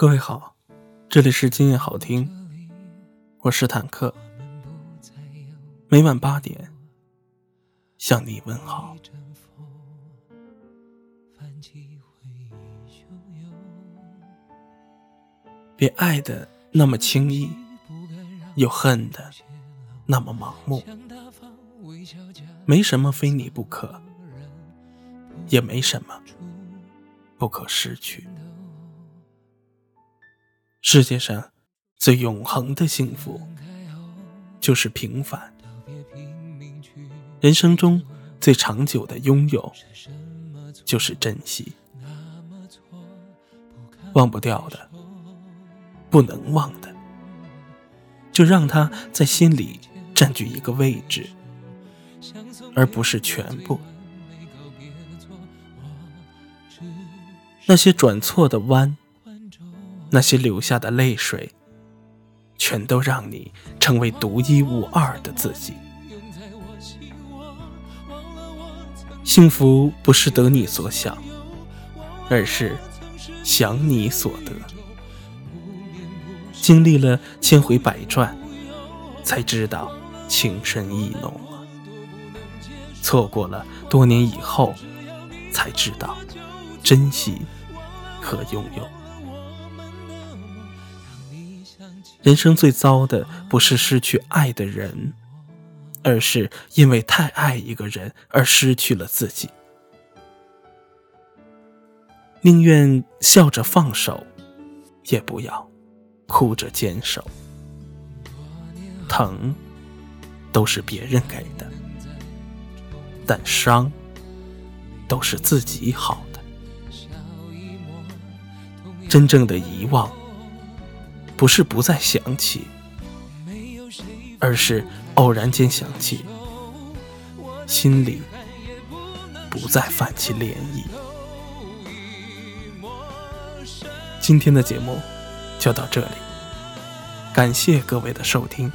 各位好，这里是今夜好听，我是坦克，每晚八点向你问好。别爱的那么轻易，又恨的那么盲目。没什么非你不可，也没什么不可失去。世界上最永恒的幸福，就是平凡。人生中最长久的拥有，就是珍惜。忘不掉的。不能忘的，就让它在心里占据一个位置，而不是全部。那些转错的弯，那些流下的泪水，全都让你成为独一无二的自己。幸福不是得你所想，而是想你所得。经历了千回百转，才知道情深意浓；错过了多年以后，才知道珍惜和拥有。人生最糟的不是失去爱的人，而是因为太爱一个人而失去了自己。宁愿笑着放手，也不要。哭着坚守，疼都是别人给的，但伤都是自己好的。真正的遗忘，不是不再想起，而是偶然间想起，心里不再泛起涟漪。今天的节目。就到这里，感谢各位的收听，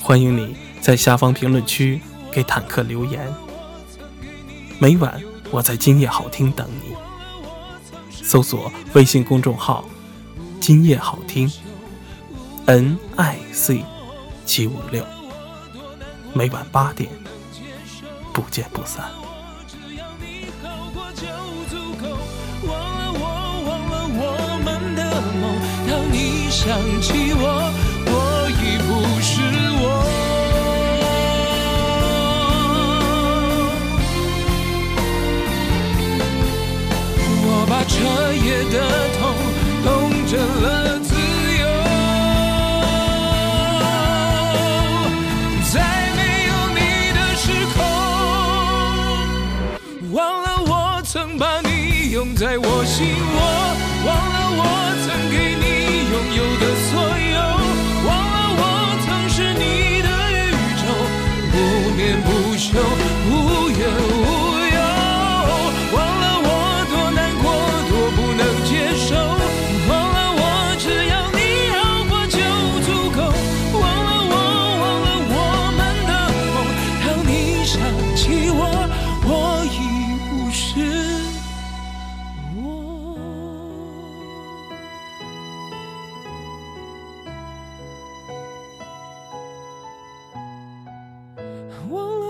欢迎你在下方评论区给坦克留言。每晚我在今夜好听等你，搜索微信公众号“今夜好听 ”，N I C 七五六，每晚八点不见不散。想起我，我已不是我。我把彻夜的成了自由，在没有你的时空，忘了我曾把你拥在我心窝，我。